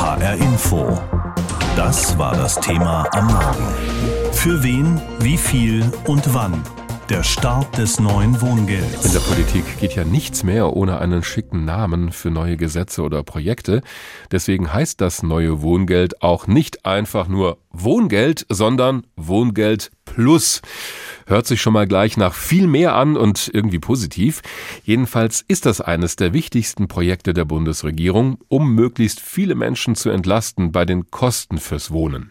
HR Info. Das war das Thema am Morgen. Für wen, wie viel und wann? Der Start des neuen Wohngelds. In der Politik geht ja nichts mehr ohne einen schicken Namen für neue Gesetze oder Projekte. Deswegen heißt das neue Wohngeld auch nicht einfach nur Wohngeld, sondern Wohngeld Plus. Hört sich schon mal gleich nach viel mehr an und irgendwie positiv. Jedenfalls ist das eines der wichtigsten Projekte der Bundesregierung, um möglichst viele Menschen zu entlasten bei den Kosten fürs Wohnen.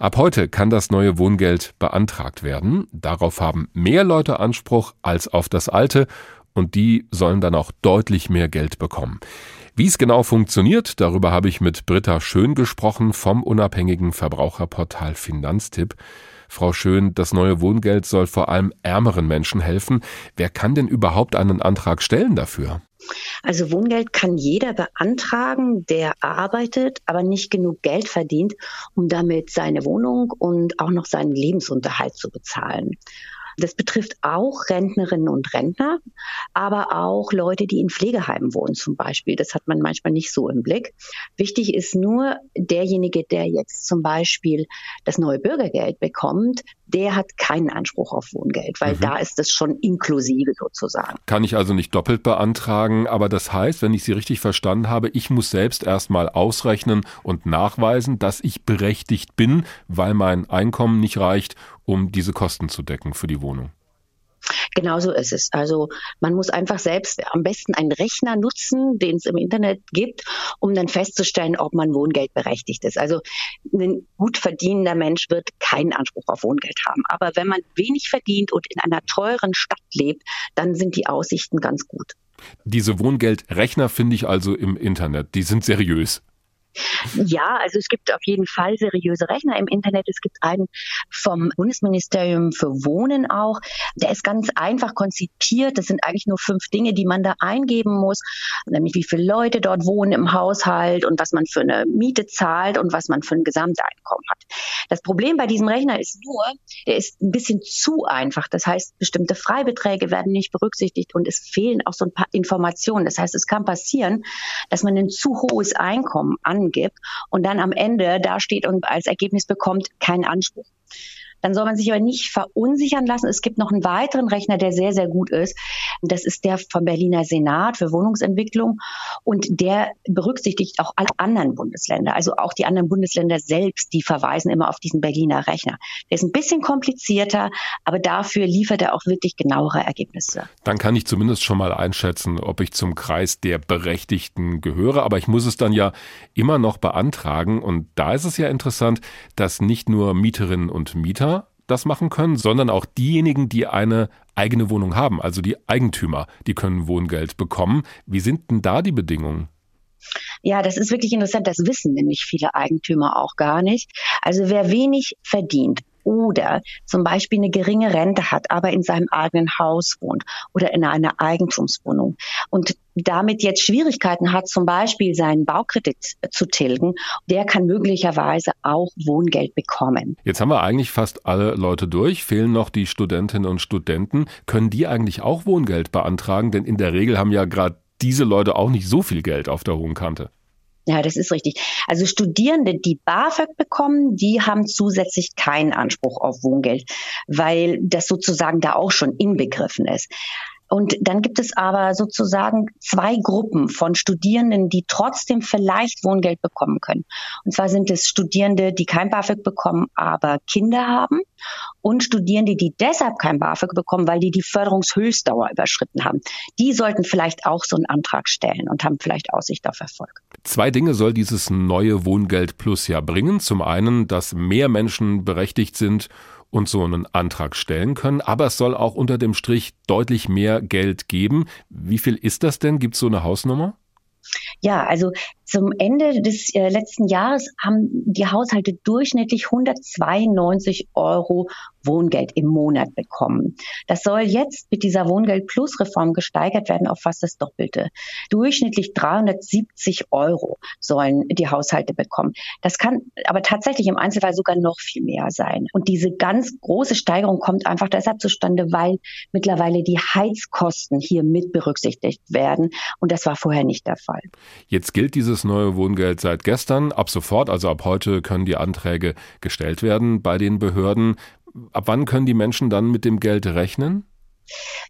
Ab heute kann das neue Wohngeld beantragt werden. Darauf haben mehr Leute Anspruch als auf das alte und die sollen dann auch deutlich mehr Geld bekommen. Wie es genau funktioniert, darüber habe ich mit Britta Schön gesprochen vom unabhängigen Verbraucherportal Finanztipp. Frau Schön, das neue Wohngeld soll vor allem ärmeren Menschen helfen. Wer kann denn überhaupt einen Antrag stellen dafür? Also Wohngeld kann jeder beantragen, der arbeitet, aber nicht genug Geld verdient, um damit seine Wohnung und auch noch seinen Lebensunterhalt zu bezahlen. Das betrifft auch Rentnerinnen und Rentner, aber auch Leute, die in Pflegeheimen wohnen zum Beispiel. Das hat man manchmal nicht so im Blick. Wichtig ist nur, derjenige, der jetzt zum Beispiel das neue Bürgergeld bekommt, der hat keinen Anspruch auf Wohngeld, weil mhm. da ist es schon inklusive sozusagen. Kann ich also nicht doppelt beantragen, aber das heißt, wenn ich Sie richtig verstanden habe, ich muss selbst erstmal ausrechnen und nachweisen, dass ich berechtigt bin, weil mein Einkommen nicht reicht, um diese Kosten zu decken für die Wohnung. Genau so ist es. Also man muss einfach selbst am besten einen Rechner nutzen, den es im Internet gibt, um dann festzustellen, ob man Wohngeld berechtigt ist. Also ein gut verdienender Mensch wird keinen Anspruch auf Wohngeld haben. Aber wenn man wenig verdient und in einer teuren Stadt lebt, dann sind die Aussichten ganz gut. Diese Wohngeldrechner finde ich also im Internet. Die sind seriös. Ja, also es gibt auf jeden Fall seriöse Rechner im Internet. Es gibt einen vom Bundesministerium für Wohnen auch. Der ist ganz einfach konzipiert. Das sind eigentlich nur fünf Dinge, die man da eingeben muss, nämlich wie viele Leute dort wohnen im Haushalt und was man für eine Miete zahlt und was man für ein Gesamteinkommen hat. Das Problem bei diesem Rechner ist nur, der ist ein bisschen zu einfach. Das heißt, bestimmte Freibeträge werden nicht berücksichtigt und es fehlen auch so ein paar Informationen. Das heißt, es kann passieren, dass man ein zu hohes Einkommen an angibt und dann am Ende da steht und als Ergebnis bekommt keinen Anspruch. Dann soll man sich aber nicht verunsichern lassen. Es gibt noch einen weiteren Rechner, der sehr, sehr gut ist. Das ist der vom Berliner Senat für Wohnungsentwicklung. Und der berücksichtigt auch alle anderen Bundesländer. Also auch die anderen Bundesländer selbst, die verweisen immer auf diesen Berliner Rechner. Der ist ein bisschen komplizierter, aber dafür liefert er auch wirklich genauere Ergebnisse. Dann kann ich zumindest schon mal einschätzen, ob ich zum Kreis der Berechtigten gehöre. Aber ich muss es dann ja immer noch beantragen. Und da ist es ja interessant, dass nicht nur Mieterinnen und Mieter das machen können, sondern auch diejenigen, die eine eigene Wohnung haben, also die Eigentümer, die können Wohngeld bekommen. Wie sind denn da die Bedingungen? Ja, das ist wirklich interessant. Das wissen nämlich viele Eigentümer auch gar nicht. Also wer wenig verdient oder zum Beispiel eine geringe Rente hat, aber in seinem eigenen Haus wohnt oder in einer Eigentumswohnung und damit jetzt Schwierigkeiten hat, zum Beispiel seinen Baukredit zu tilgen, der kann möglicherweise auch Wohngeld bekommen. Jetzt haben wir eigentlich fast alle Leute durch, fehlen noch die Studentinnen und Studenten. Können die eigentlich auch Wohngeld beantragen? Denn in der Regel haben ja gerade diese Leute auch nicht so viel Geld auf der hohen Kante. Ja, das ist richtig. Also Studierende, die BAföG bekommen, die haben zusätzlich keinen Anspruch auf Wohngeld, weil das sozusagen da auch schon inbegriffen ist. Und dann gibt es aber sozusagen zwei Gruppen von Studierenden, die trotzdem vielleicht Wohngeld bekommen können. Und zwar sind es Studierende, die kein BAföG bekommen, aber Kinder haben und Studierende, die deshalb kein BAföG bekommen, weil die die Förderungshöchstdauer überschritten haben. Die sollten vielleicht auch so einen Antrag stellen und haben vielleicht Aussicht auf Erfolg. Zwei Dinge soll dieses neue Wohngeld Plus ja bringen. Zum einen, dass mehr Menschen berechtigt sind und so einen Antrag stellen können. Aber es soll auch unter dem Strich deutlich mehr Geld geben. Wie viel ist das denn? Gibt es so eine Hausnummer? Ja, also zum Ende des äh, letzten Jahres haben die Haushalte durchschnittlich 192 Euro Wohngeld im Monat bekommen. Das soll jetzt mit dieser Wohngeld Plus Reform gesteigert werden auf fast das Doppelte. Durchschnittlich 370 Euro sollen die Haushalte bekommen. Das kann aber tatsächlich im Einzelfall sogar noch viel mehr sein. Und diese ganz große Steigerung kommt einfach deshalb zustande, weil mittlerweile die Heizkosten hier mit berücksichtigt werden. Und das war vorher nicht der Fall. Jetzt gilt dieses neue Wohngeld seit gestern. Ab sofort, also ab heute, können die Anträge gestellt werden bei den Behörden. Ab wann können die Menschen dann mit dem Geld rechnen?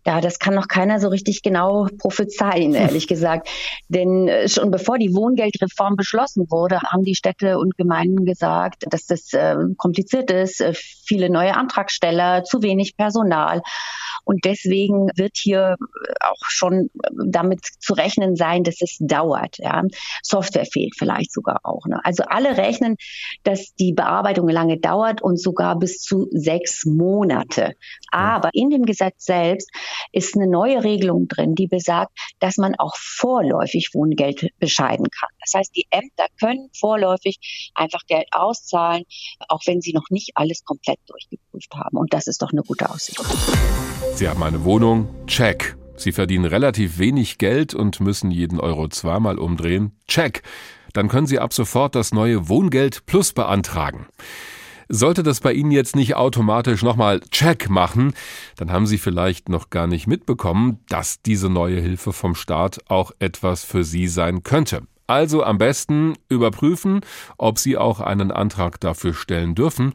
Ja, das kann noch keiner so richtig genau prophezeien, ehrlich gesagt. Denn äh, schon bevor die Wohngeldreform beschlossen wurde, haben die Städte und Gemeinden gesagt, dass das äh, kompliziert ist, äh, viele neue Antragsteller, zu wenig Personal. Und deswegen wird hier auch schon damit zu rechnen sein, dass es dauert. Ja. Software fehlt vielleicht sogar auch. Ne? Also alle rechnen, dass die Bearbeitung lange dauert und sogar bis zu sechs Monate. Aber in dem Gesetz selbst ist eine neue Regelung drin, die besagt, dass man auch vorläufig Wohngeld bescheiden kann. Das heißt, die Ämter können vorläufig einfach Geld auszahlen, auch wenn sie noch nicht alles komplett durchgeprüft haben. Und das ist doch eine gute Aussicht. Sie haben eine Wohnung? Check. Sie verdienen relativ wenig Geld und müssen jeden Euro zweimal umdrehen? Check. Dann können Sie ab sofort das neue Wohngeld Plus beantragen. Sollte das bei Ihnen jetzt nicht automatisch nochmal Check machen, dann haben Sie vielleicht noch gar nicht mitbekommen, dass diese neue Hilfe vom Staat auch etwas für Sie sein könnte. Also am besten überprüfen, ob Sie auch einen Antrag dafür stellen dürfen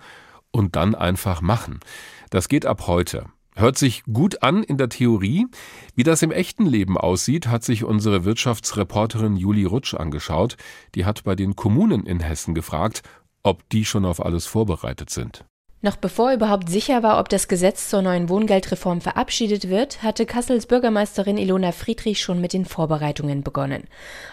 und dann einfach machen. Das geht ab heute. Hört sich gut an in der Theorie. Wie das im echten Leben aussieht, hat sich unsere Wirtschaftsreporterin Juli Rutsch angeschaut. Die hat bei den Kommunen in Hessen gefragt, ob die schon auf alles vorbereitet sind. Noch bevor überhaupt sicher war, ob das Gesetz zur neuen Wohngeldreform verabschiedet wird, hatte Kassels Bürgermeisterin Ilona Friedrich schon mit den Vorbereitungen begonnen.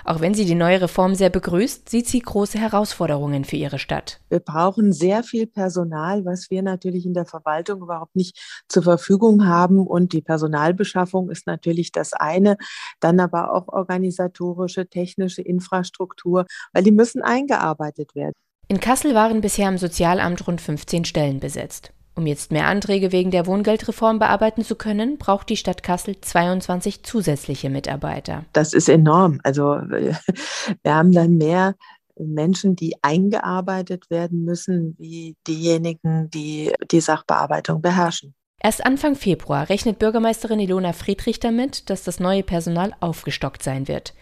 Auch wenn sie die neue Reform sehr begrüßt, sieht sie große Herausforderungen für ihre Stadt. Wir brauchen sehr viel Personal, was wir natürlich in der Verwaltung überhaupt nicht zur Verfügung haben. Und die Personalbeschaffung ist natürlich das eine, dann aber auch organisatorische, technische Infrastruktur, weil die müssen eingearbeitet werden. In Kassel waren bisher im Sozialamt rund 15 Stellen besetzt. Um jetzt mehr Anträge wegen der Wohngeldreform bearbeiten zu können, braucht die Stadt Kassel 22 zusätzliche Mitarbeiter. Das ist enorm. Also wir haben dann mehr Menschen, die eingearbeitet werden müssen, wie diejenigen, die die Sachbearbeitung beherrschen. Erst Anfang Februar rechnet Bürgermeisterin Ilona Friedrich damit, dass das neue Personal aufgestockt sein wird.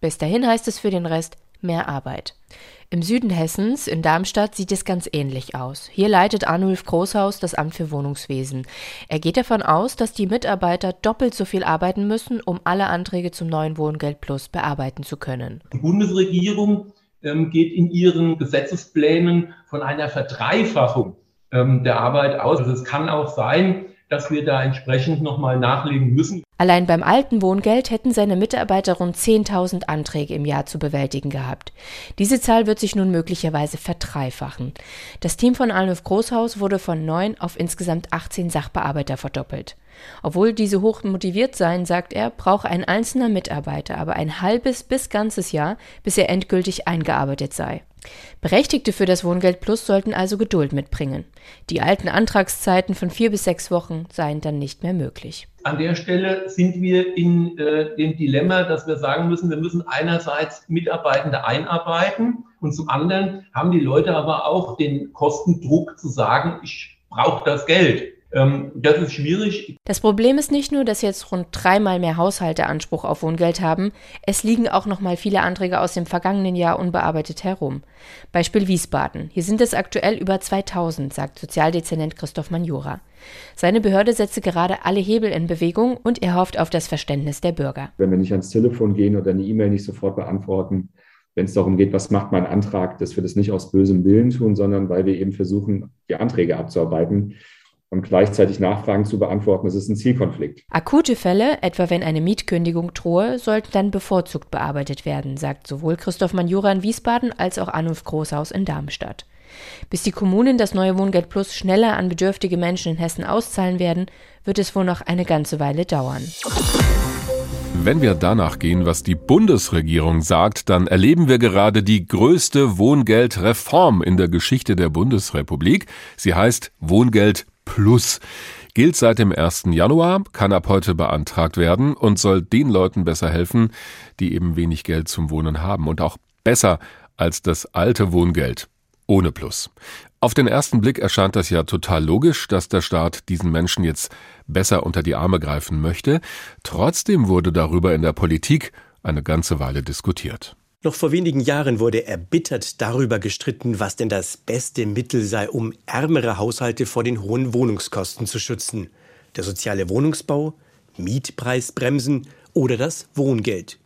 Bis dahin heißt es für den Rest mehr Arbeit. Im Süden Hessens, in Darmstadt, sieht es ganz ähnlich aus. Hier leitet Arnulf Großhaus das Amt für Wohnungswesen. Er geht davon aus, dass die Mitarbeiter doppelt so viel arbeiten müssen, um alle Anträge zum neuen Wohngeld Plus bearbeiten zu können. Die Bundesregierung ähm, geht in ihren Gesetzesplänen von einer Verdreifachung ähm, der Arbeit aus. Also es kann auch sein, dass wir da entsprechend nochmal nachlegen müssen. Allein beim alten Wohngeld hätten seine Mitarbeiter rund 10.000 Anträge im Jahr zu bewältigen gehabt. Diese Zahl wird sich nun möglicherweise verdreifachen. Das Team von Arnulf Großhaus wurde von neun auf insgesamt 18 Sachbearbeiter verdoppelt. Obwohl diese hoch motiviert seien, sagt er, brauche ein einzelner Mitarbeiter aber ein halbes bis ganzes Jahr, bis er endgültig eingearbeitet sei. Berechtigte für das Wohngeld Plus sollten also Geduld mitbringen. Die alten Antragszeiten von vier bis sechs Wochen seien dann nicht mehr möglich. An der Stelle sind wir in äh, dem Dilemma, dass wir sagen müssen, wir müssen einerseits Mitarbeitende einarbeiten und zum anderen haben die Leute aber auch den Kostendruck zu sagen, ich brauche das Geld. Ähm, das ist schwierig. Das Problem ist nicht nur, dass jetzt rund dreimal mehr Haushalte Anspruch auf Wohngeld haben, es liegen auch noch mal viele Anträge aus dem vergangenen Jahr unbearbeitet herum. Beispiel Wiesbaden. Hier sind es aktuell über 2000, sagt Sozialdezernent Christoph Manjura. Seine Behörde setze gerade alle Hebel in Bewegung und er hofft auf das Verständnis der Bürger. Wenn wir nicht ans Telefon gehen oder eine E-Mail nicht sofort beantworten, wenn es darum geht, was macht mein Antrag, dass wir das nicht aus bösem Willen tun, sondern weil wir eben versuchen, die Anträge abzuarbeiten und gleichzeitig Nachfragen zu beantworten. Das ist ein Zielkonflikt. Akute Fälle, etwa wenn eine Mietkündigung drohe, sollten dann bevorzugt bearbeitet werden, sagt sowohl Christoph Manjura in Wiesbaden als auch Anulf Großhaus in Darmstadt. Bis die Kommunen das neue Wohngeld Plus schneller an bedürftige Menschen in Hessen auszahlen werden, wird es wohl noch eine ganze Weile dauern. Wenn wir danach gehen, was die Bundesregierung sagt, dann erleben wir gerade die größte Wohngeldreform in der Geschichte der Bundesrepublik. Sie heißt Wohngeld Plus gilt seit dem 1. Januar, kann ab heute beantragt werden und soll den Leuten besser helfen, die eben wenig Geld zum Wohnen haben und auch besser als das alte Wohngeld ohne Plus. Auf den ersten Blick erscheint das ja total logisch, dass der Staat diesen Menschen jetzt besser unter die Arme greifen möchte. Trotzdem wurde darüber in der Politik eine ganze Weile diskutiert. Noch vor wenigen Jahren wurde erbittert darüber gestritten, was denn das beste Mittel sei, um ärmere Haushalte vor den hohen Wohnungskosten zu schützen. Der soziale Wohnungsbau, Mietpreisbremsen oder das Wohngeld.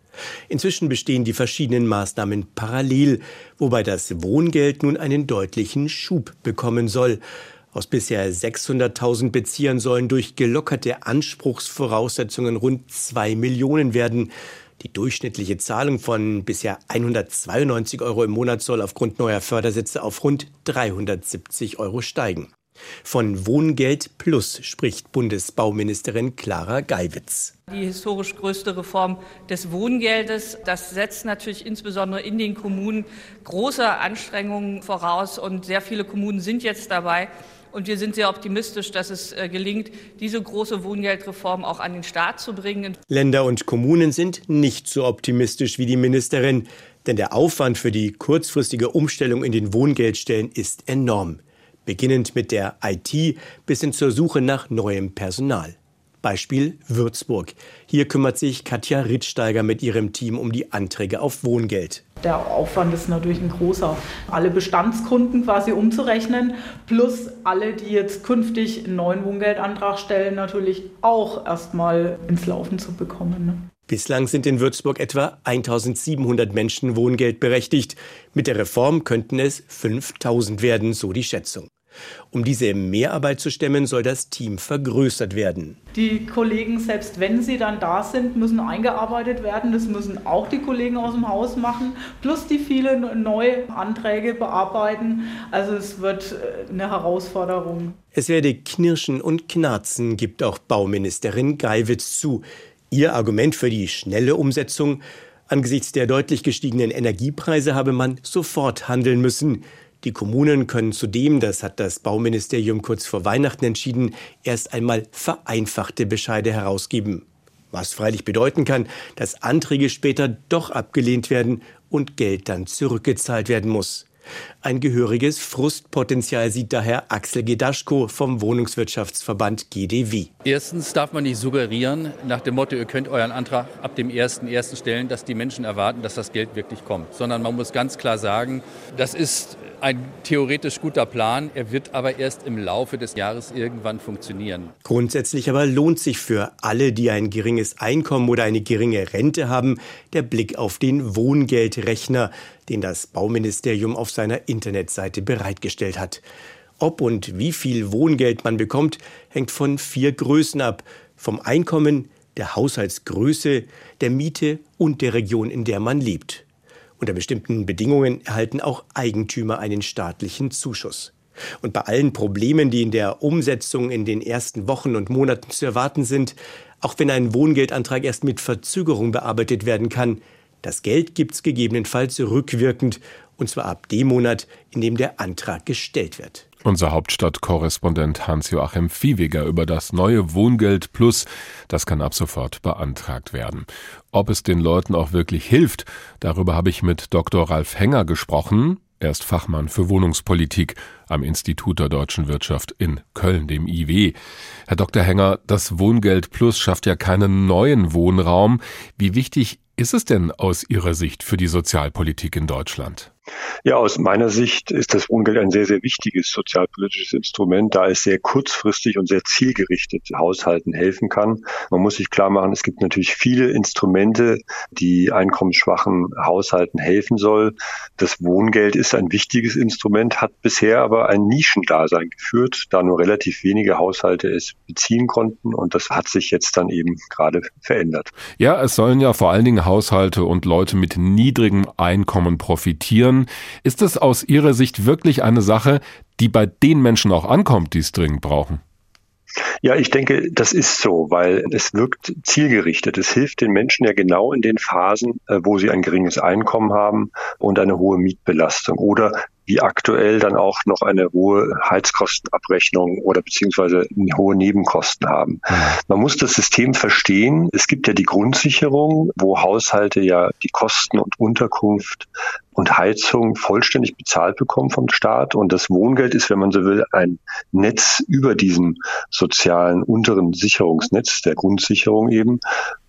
Inzwischen bestehen die verschiedenen Maßnahmen parallel, wobei das Wohngeld nun einen deutlichen Schub bekommen soll. Aus bisher 600.000 Beziehern sollen durch gelockerte Anspruchsvoraussetzungen rund zwei Millionen werden. Die durchschnittliche Zahlung von bisher 192 Euro im Monat soll aufgrund neuer Fördersätze auf rund 370 Euro steigen. Von Wohngeld Plus spricht Bundesbauministerin Clara Geiwitz. Die historisch größte Reform des Wohngeldes, das setzt natürlich insbesondere in den Kommunen große Anstrengungen voraus und sehr viele Kommunen sind jetzt dabei. Und wir sind sehr optimistisch, dass es äh, gelingt, diese große Wohngeldreform auch an den Start zu bringen. Länder und Kommunen sind nicht so optimistisch wie die Ministerin, denn der Aufwand für die kurzfristige Umstellung in den Wohngeldstellen ist enorm beginnend mit der IT bis hin zur Suche nach neuem Personal. Beispiel Würzburg. Hier kümmert sich Katja Rittsteiger mit ihrem Team um die Anträge auf Wohngeld. Der Aufwand ist natürlich ein großer. Alle Bestandskunden quasi umzurechnen, plus alle, die jetzt künftig einen neuen Wohngeldantrag stellen, natürlich auch erstmal ins Laufen zu bekommen. Ne? Bislang sind in Würzburg etwa 1700 Menschen Wohngeld berechtigt. Mit der Reform könnten es 5000 werden, so die Schätzung. Um diese Mehrarbeit zu stemmen, soll das Team vergrößert werden. Die Kollegen, selbst wenn sie dann da sind, müssen eingearbeitet werden. Das müssen auch die Kollegen aus dem Haus machen, plus die vielen neue Anträge bearbeiten. Also es wird äh, eine Herausforderung. Es werde Knirschen und Knarzen, gibt auch Bauministerin Geiwitz zu. Ihr Argument für die schnelle Umsetzung? Angesichts der deutlich gestiegenen Energiepreise habe man sofort handeln müssen. Die Kommunen können zudem, das hat das Bauministerium kurz vor Weihnachten entschieden, erst einmal vereinfachte Bescheide herausgeben. Was freilich bedeuten kann, dass Anträge später doch abgelehnt werden und Geld dann zurückgezahlt werden muss. Ein gehöriges Frustpotenzial sieht daher Axel Gedaschko vom Wohnungswirtschaftsverband GDW. Erstens darf man nicht suggerieren, nach dem Motto, ihr könnt euren Antrag ab dem 1.1. stellen, dass die Menschen erwarten, dass das Geld wirklich kommt. Sondern man muss ganz klar sagen, das ist ein theoretisch guter Plan, er wird aber erst im Laufe des Jahres irgendwann funktionieren. Grundsätzlich aber lohnt sich für alle, die ein geringes Einkommen oder eine geringe Rente haben, der Blick auf den Wohngeldrechner, den das Bauministerium auf seiner Internetseite bereitgestellt hat. Ob und wie viel Wohngeld man bekommt, hängt von vier Größen ab. Vom Einkommen, der Haushaltsgröße, der Miete und der Region, in der man lebt. Unter bestimmten Bedingungen erhalten auch Eigentümer einen staatlichen Zuschuss. Und bei allen Problemen, die in der Umsetzung in den ersten Wochen und Monaten zu erwarten sind, auch wenn ein Wohngeldantrag erst mit Verzögerung bearbeitet werden kann, das Geld gibt's gegebenenfalls rückwirkend, und zwar ab dem Monat, in dem der Antrag gestellt wird. Unser Hauptstadtkorrespondent Hans-Joachim Viehweger über das neue Wohngeld Plus. Das kann ab sofort beantragt werden. Ob es den Leuten auch wirklich hilft, darüber habe ich mit Dr. Ralf Henger gesprochen. Er ist Fachmann für Wohnungspolitik am Institut der deutschen Wirtschaft in Köln, dem IW. Herr Dr. Henger, das Wohngeld Plus schafft ja keinen neuen Wohnraum. Wie wichtig ist es denn aus Ihrer Sicht für die Sozialpolitik in Deutschland? Ja, aus meiner Sicht ist das Wohngeld ein sehr, sehr wichtiges sozialpolitisches Instrument, da es sehr kurzfristig und sehr zielgerichtet Haushalten helfen kann. Man muss sich klar machen, es gibt natürlich viele Instrumente, die einkommensschwachen Haushalten helfen soll. Das Wohngeld ist ein wichtiges Instrument, hat bisher aber ein Nischendasein geführt, da nur relativ wenige Haushalte es beziehen konnten und das hat sich jetzt dann eben gerade verändert. Ja, es sollen ja vor allen Dingen Haushalte und Leute mit niedrigem Einkommen profitieren können. Ist es aus Ihrer Sicht wirklich eine Sache, die bei den Menschen auch ankommt, die es dringend brauchen? Ja, ich denke, das ist so, weil es wirkt zielgerichtet. Es hilft den Menschen ja genau in den Phasen, äh, wo sie ein geringes Einkommen haben und eine hohe Mietbelastung oder wie aktuell dann auch noch eine hohe Heizkostenabrechnung oder beziehungsweise hohe Nebenkosten haben. Man muss das System verstehen. Es gibt ja die Grundsicherung, wo Haushalte ja die Kosten und Unterkunft und Heizung vollständig bezahlt bekommen vom Staat. Und das Wohngeld ist, wenn man so will, ein Netz über diesem sozialen unteren Sicherungsnetz, der Grundsicherung eben,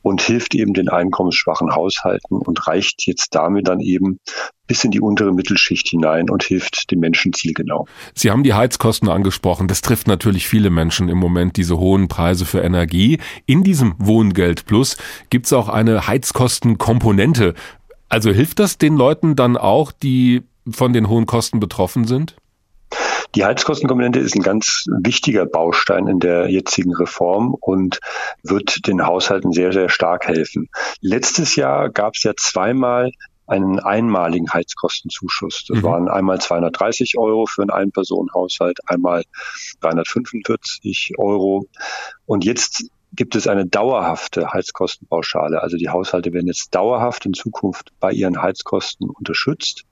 und hilft eben den einkommensschwachen Haushalten und reicht jetzt damit dann eben bis in die untere Mittelschicht hinein und hilft den Menschen zielgenau. Sie haben die Heizkosten angesprochen. Das trifft natürlich viele Menschen im Moment, diese hohen Preise für Energie. In diesem Wohngeld Plus gibt es auch eine Heizkostenkomponente. Also hilft das den Leuten dann auch, die von den hohen Kosten betroffen sind? Die Heizkostenkomponente ist ein ganz wichtiger Baustein in der jetzigen Reform und wird den Haushalten sehr, sehr stark helfen. Letztes Jahr gab es ja zweimal einen einmaligen Heizkostenzuschuss. Das mhm. waren einmal 230 Euro für einen Ein-Personen-Haushalt, einmal 345 Euro. Und jetzt gibt es eine dauerhafte Heizkostenpauschale. Also die Haushalte werden jetzt dauerhaft in Zukunft bei ihren Heizkosten unterstützt,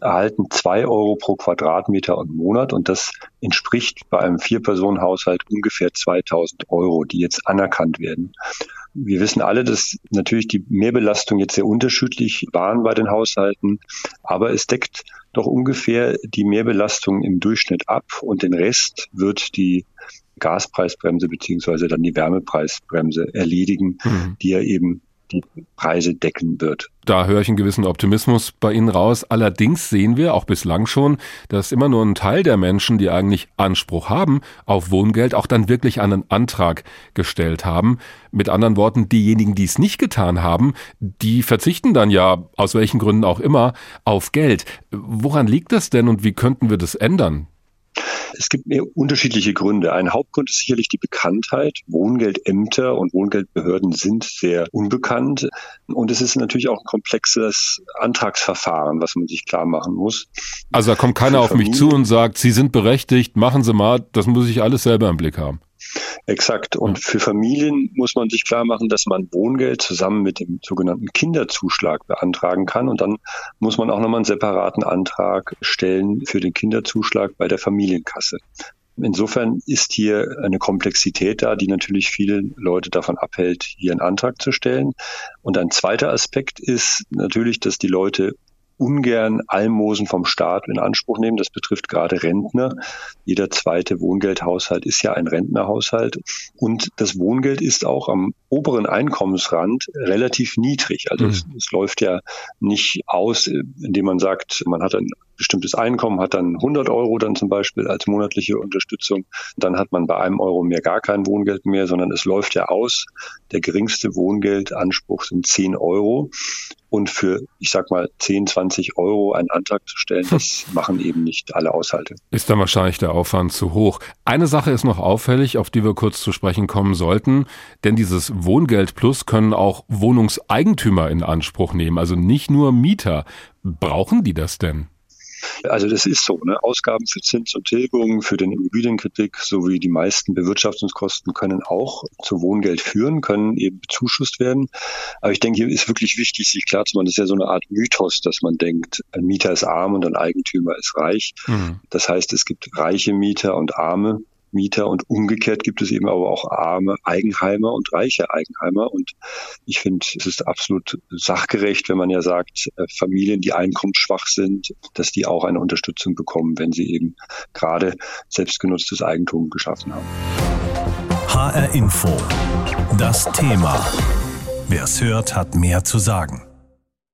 erhalten zwei Euro pro Quadratmeter und Monat und das entspricht bei einem Vier-Personen-Haushalt ungefähr 2000 Euro, die jetzt anerkannt werden. Wir wissen alle, dass natürlich die Mehrbelastung jetzt sehr unterschiedlich waren bei den Haushalten, aber es deckt doch ungefähr die Mehrbelastung im Durchschnitt ab und den Rest wird die Gaspreisbremse beziehungsweise dann die Wärmepreisbremse erledigen, mhm. die ja eben die Preise decken wird. Da höre ich einen gewissen Optimismus bei Ihnen raus. Allerdings sehen wir auch bislang schon, dass immer nur ein Teil der Menschen, die eigentlich Anspruch haben auf Wohngeld, auch dann wirklich einen Antrag gestellt haben. Mit anderen Worten, diejenigen, die es nicht getan haben, die verzichten dann ja, aus welchen Gründen auch immer, auf Geld. Woran liegt das denn und wie könnten wir das ändern? Es gibt mehr unterschiedliche Gründe. Ein Hauptgrund ist sicherlich die Bekanntheit. Wohngeldämter und Wohngeldbehörden sind sehr unbekannt. Und es ist natürlich auch ein komplexes Antragsverfahren, was man sich klar machen muss. Also da kommt keiner auf mich zu und sagt, Sie sind berechtigt, machen Sie mal, das muss ich alles selber im Blick haben. Exakt. Und für Familien muss man sich klar machen, dass man Wohngeld zusammen mit dem sogenannten Kinderzuschlag beantragen kann. Und dann muss man auch nochmal einen separaten Antrag stellen für den Kinderzuschlag bei der Familienkasse. Insofern ist hier eine Komplexität da, die natürlich viele Leute davon abhält, hier einen Antrag zu stellen. Und ein zweiter Aspekt ist natürlich, dass die Leute ungern Almosen vom Staat in Anspruch nehmen. Das betrifft gerade Rentner. Jeder zweite Wohngeldhaushalt ist ja ein Rentnerhaushalt. Und das Wohngeld ist auch am oberen Einkommensrand relativ niedrig. Also mhm. es, es, läuft ja nicht aus, indem man sagt, man hat ein bestimmtes Einkommen, hat dann 100 Euro dann zum Beispiel als monatliche Unterstützung. Dann hat man bei einem Euro mehr gar kein Wohngeld mehr, sondern es läuft ja aus. Der geringste Wohngeldanspruch sind 10 Euro. Und für, ich sag mal, 10, 20 Euro einen Antrag zu stellen, das machen eben nicht alle Haushalte. Ist dann wahrscheinlich der Aufwand zu hoch. Eine Sache ist noch auffällig, auf die wir kurz zu sprechen kommen sollten, denn dieses Wohngeld Plus können auch Wohnungseigentümer in Anspruch nehmen, also nicht nur Mieter. Brauchen die das denn? Also das ist so. Ne? Ausgaben für Zins und Tilgung, für den Immobilienkredit sowie die meisten Bewirtschaftungskosten können auch zu Wohngeld führen, können eben bezuschusst werden. Aber ich denke, hier ist wirklich wichtig, sich klar zu machen, das ist ja so eine Art Mythos, dass man denkt, ein Mieter ist arm und ein Eigentümer ist reich. Mhm. Das heißt, es gibt reiche Mieter und arme Mieter und umgekehrt gibt es eben aber auch arme Eigenheimer und reiche Eigenheimer. Und ich finde, es ist absolut sachgerecht, wenn man ja sagt, äh, Familien, die einkommensschwach sind, dass die auch eine Unterstützung bekommen, wenn sie eben gerade selbstgenutztes Eigentum geschaffen haben. HR Info. Das Thema. Wer es hört, hat mehr zu sagen.